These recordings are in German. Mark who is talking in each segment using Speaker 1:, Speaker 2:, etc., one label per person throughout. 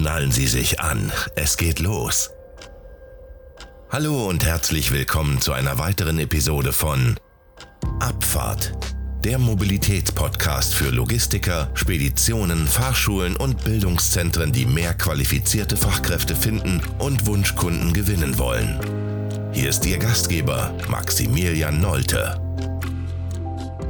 Speaker 1: Schnallen Sie sich an, es geht los. Hallo und herzlich willkommen zu einer weiteren Episode von Abfahrt, der Mobilitätspodcast für Logistiker, Speditionen, Fahrschulen und Bildungszentren, die mehr qualifizierte Fachkräfte finden und Wunschkunden gewinnen wollen. Hier ist Ihr Gastgeber Maximilian Nolte.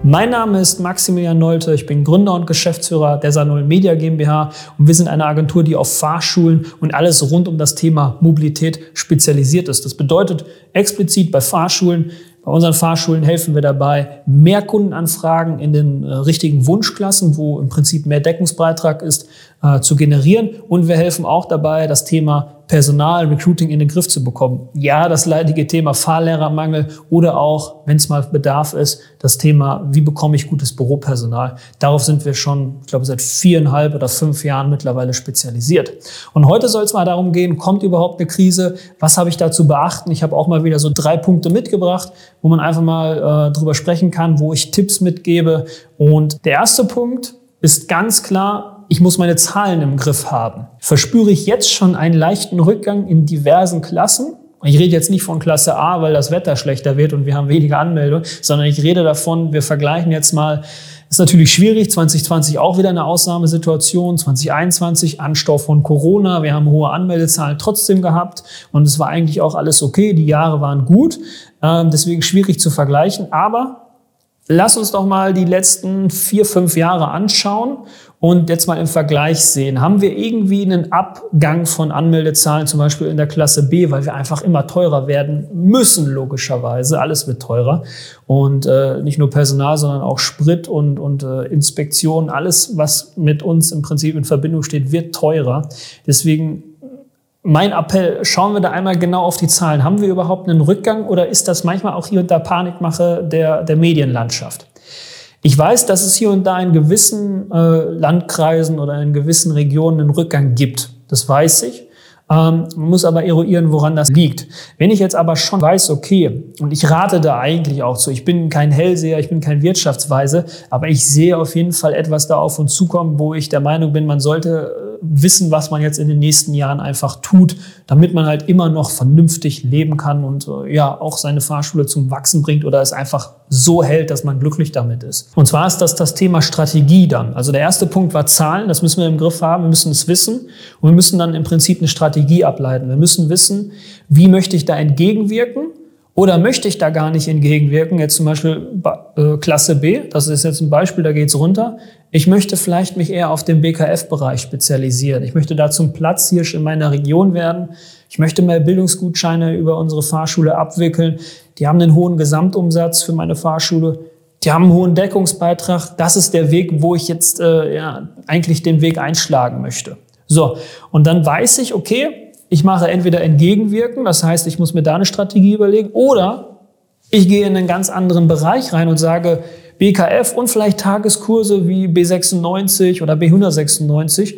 Speaker 2: Mein Name ist Maximilian Nolte, ich bin Gründer und Geschäftsführer der Sanol Media GmbH und wir sind eine Agentur, die auf Fahrschulen und alles rund um das Thema Mobilität spezialisiert ist. Das bedeutet explizit bei Fahrschulen, bei unseren Fahrschulen helfen wir dabei, mehr Kundenanfragen in den äh, richtigen Wunschklassen, wo im Prinzip mehr Deckungsbeitrag ist, äh, zu generieren. Und wir helfen auch dabei, das Thema Personal, Recruiting in den Griff zu bekommen. Ja, das leidige Thema Fahrlehrermangel oder auch, wenn es mal Bedarf ist, das Thema, wie bekomme ich gutes Büropersonal. Darauf sind wir schon, ich glaube, seit viereinhalb oder fünf Jahren mittlerweile spezialisiert. Und heute soll es mal darum gehen, kommt überhaupt eine Krise? Was habe ich da zu beachten? Ich habe auch mal wieder so drei Punkte mitgebracht, wo man einfach mal äh, drüber sprechen kann, wo ich Tipps mitgebe. Und der erste Punkt ist ganz klar, ich muss meine Zahlen im Griff haben. Verspüre ich jetzt schon einen leichten Rückgang in diversen Klassen? Ich rede jetzt nicht von Klasse A, weil das Wetter schlechter wird und wir haben weniger Anmeldungen, sondern ich rede davon, wir vergleichen jetzt mal, ist natürlich schwierig, 2020 auch wieder eine Ausnahmesituation, 2021 Anstau von Corona, wir haben hohe Anmeldezahlen trotzdem gehabt und es war eigentlich auch alles okay, die Jahre waren gut, ähm, deswegen schwierig zu vergleichen, aber lass uns doch mal die letzten vier, fünf Jahre anschauen und jetzt mal im Vergleich sehen. Haben wir irgendwie einen Abgang von Anmeldezahlen, zum Beispiel in der Klasse B, weil wir einfach immer teurer werden müssen, logischerweise. Alles wird teurer. Und äh, nicht nur Personal, sondern auch Sprit und, und äh, Inspektion, alles, was mit uns im Prinzip in Verbindung steht, wird teurer. Deswegen mein Appell, schauen wir da einmal genau auf die Zahlen. Haben wir überhaupt einen Rückgang oder ist das manchmal auch hier unter Panikmache der, der Medienlandschaft? Ich weiß, dass es hier und da in gewissen äh, Landkreisen oder in gewissen Regionen einen Rückgang gibt. Das weiß ich. Ähm, man muss aber eruieren, woran das liegt. Wenn ich jetzt aber schon weiß, okay, und ich rate da eigentlich auch zu, ich bin kein Hellseher, ich bin kein Wirtschaftsweise, aber ich sehe auf jeden Fall etwas da auf uns zukommen, wo ich der Meinung bin, man sollte wissen, was man jetzt in den nächsten Jahren einfach tut, damit man halt immer noch vernünftig leben kann und äh, ja auch seine Fahrschule zum Wachsen bringt oder es einfach so hält, dass man glücklich damit ist. Und zwar ist das das Thema Strategie dann. Also der erste Punkt war Zahlen, das müssen wir im Griff haben, wir müssen es wissen und wir müssen dann im Prinzip eine Strategie ableiten. Wir müssen wissen, wie möchte ich da entgegenwirken oder möchte ich da gar nicht entgegenwirken? Jetzt zum Beispiel äh, Klasse B, das ist jetzt ein Beispiel, da geht's runter. Ich möchte vielleicht mich eher auf den BKF-Bereich spezialisieren. Ich möchte da zum Platzhirsch in meiner Region werden. Ich möchte mehr Bildungsgutscheine über unsere Fahrschule abwickeln. Die haben einen hohen Gesamtumsatz für meine Fahrschule. Die haben einen hohen Deckungsbeitrag. Das ist der Weg, wo ich jetzt äh, ja, eigentlich den Weg einschlagen möchte. So, und dann weiß ich, okay, ich mache entweder entgegenwirken, das heißt, ich muss mir da eine Strategie überlegen, oder ich gehe in einen ganz anderen Bereich rein und sage, BKF und vielleicht Tageskurse wie B96 oder B196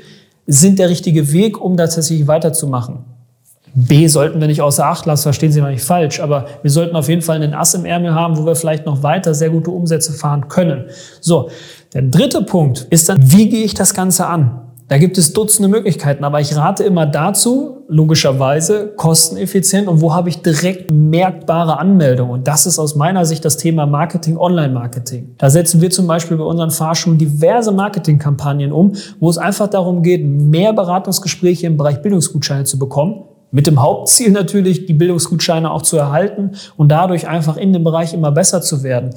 Speaker 2: sind der richtige Weg, um tatsächlich weiterzumachen. B sollten wir nicht außer Acht lassen, verstehen Sie mal nicht falsch, aber wir sollten auf jeden Fall einen Ass im Ärmel haben, wo wir vielleicht noch weiter sehr gute Umsätze fahren können. So, der dritte Punkt ist dann, wie gehe ich das Ganze an? Da gibt es Dutzende Möglichkeiten, aber ich rate immer dazu, logischerweise kosteneffizient und wo habe ich direkt merkbare Anmeldungen. Und das ist aus meiner Sicht das Thema Marketing, Online-Marketing. Da setzen wir zum Beispiel bei unseren Fahrschulen diverse Marketingkampagnen um, wo es einfach darum geht, mehr Beratungsgespräche im Bereich Bildungsgutscheine zu bekommen. Mit dem Hauptziel natürlich, die Bildungsgutscheine auch zu erhalten und dadurch einfach in dem Bereich immer besser zu werden.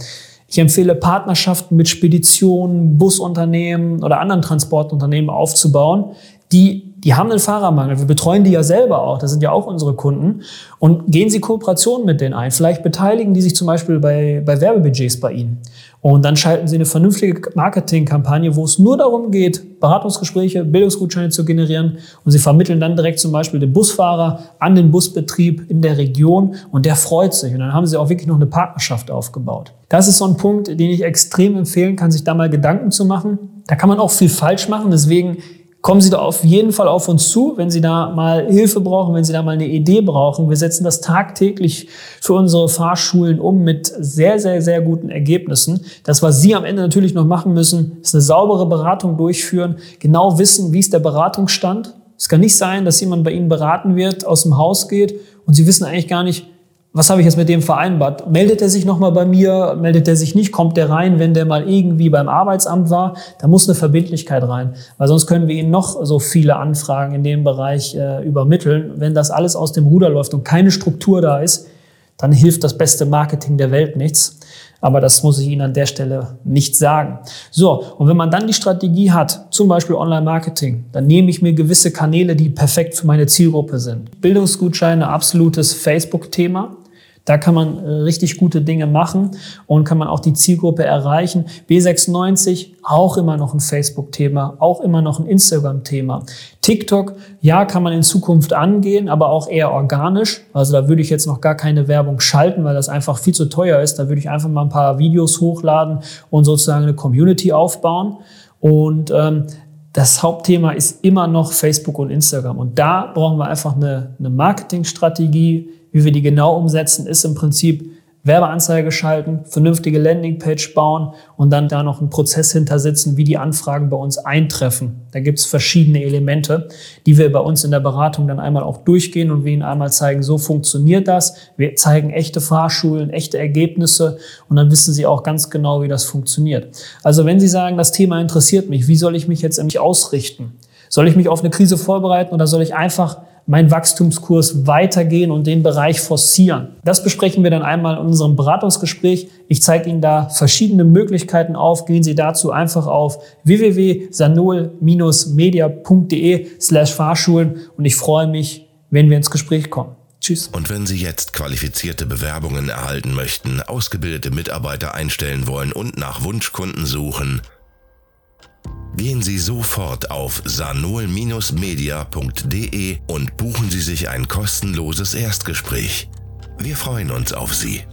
Speaker 2: Ich empfehle Partnerschaften mit Speditionen, Busunternehmen oder anderen Transportunternehmen aufzubauen, die, die haben einen Fahrermangel. Wir betreuen die ja selber auch. Das sind ja auch unsere Kunden. Und gehen Sie Kooperationen mit denen ein. Vielleicht beteiligen die sich zum Beispiel bei, bei Werbebudgets bei Ihnen. Und dann schalten Sie eine vernünftige Marketingkampagne, wo es nur darum geht, Beratungsgespräche, Bildungsgutscheine zu generieren. Und Sie vermitteln dann direkt zum Beispiel den Busfahrer an den Busbetrieb in der Region und der freut sich. Und dann haben Sie auch wirklich noch eine Partnerschaft aufgebaut. Das ist so ein Punkt, den ich extrem empfehlen kann, sich da mal Gedanken zu machen. Da kann man auch viel falsch machen. Deswegen kommen Sie da auf jeden Fall auf uns zu, wenn Sie da mal Hilfe brauchen, wenn Sie da mal eine Idee brauchen. Wir setzen das tagtäglich für unsere Fahrschulen um mit sehr, sehr, sehr guten Ergebnissen. Das, was Sie am Ende natürlich noch machen müssen, ist eine saubere Beratung durchführen, genau wissen, wie ist der Beratungsstand, Es kann nicht sein, dass jemand bei Ihnen beraten wird, aus dem Haus geht und Sie wissen eigentlich gar nicht, was habe ich jetzt mit dem vereinbart? Meldet er sich nochmal bei mir? Meldet er sich nicht? Kommt der rein, wenn der mal irgendwie beim Arbeitsamt war? Da muss eine Verbindlichkeit rein, weil sonst können wir Ihnen noch so viele Anfragen in dem Bereich äh, übermitteln. Wenn das alles aus dem Ruder läuft und keine Struktur da ist, dann hilft das beste Marketing der Welt nichts. Aber das muss ich Ihnen an der Stelle nicht sagen. So, und wenn man dann die Strategie hat, zum Beispiel Online-Marketing, dann nehme ich mir gewisse Kanäle, die perfekt für meine Zielgruppe sind. Bildungsgutscheine, absolutes Facebook-Thema. Da kann man äh, richtig gute Dinge machen und kann man auch die Zielgruppe erreichen. B96 auch immer noch ein Facebook-Thema, auch immer noch ein Instagram-Thema. TikTok, ja, kann man in Zukunft angehen, aber auch eher organisch. Also da würde ich jetzt noch gar keine Werbung schalten, weil das einfach viel zu teuer ist. Da würde ich einfach mal ein paar Videos hochladen und sozusagen eine Community aufbauen. Und ähm, das Hauptthema ist immer noch Facebook und Instagram. Und da brauchen wir einfach eine, eine Marketingstrategie, wie wir die genau umsetzen, ist im Prinzip Werbeanzeige schalten, vernünftige Landingpage bauen und dann da noch einen Prozess hintersitzen, wie die Anfragen bei uns eintreffen. Da gibt es verschiedene Elemente, die wir bei uns in der Beratung dann einmal auch durchgehen und wir Ihnen einmal zeigen, so funktioniert das. Wir zeigen echte Fahrschulen, echte Ergebnisse und dann wissen Sie auch ganz genau, wie das funktioniert. Also wenn Sie sagen, das Thema interessiert mich, wie soll ich mich jetzt nämlich ausrichten? Soll ich mich auf eine Krise vorbereiten oder soll ich einfach meinen Wachstumskurs weitergehen und den Bereich forcieren. Das besprechen wir dann einmal in unserem Beratungsgespräch. Ich zeige Ihnen da verschiedene Möglichkeiten auf. Gehen Sie dazu einfach auf www.sanol-media.de slash Fahrschulen und ich freue mich, wenn wir ins Gespräch kommen. Tschüss.
Speaker 1: Und wenn Sie jetzt qualifizierte Bewerbungen erhalten möchten, ausgebildete Mitarbeiter einstellen wollen und nach Wunschkunden suchen, Gehen Sie sofort auf sanol-media.de und buchen Sie sich ein kostenloses Erstgespräch. Wir freuen uns auf Sie.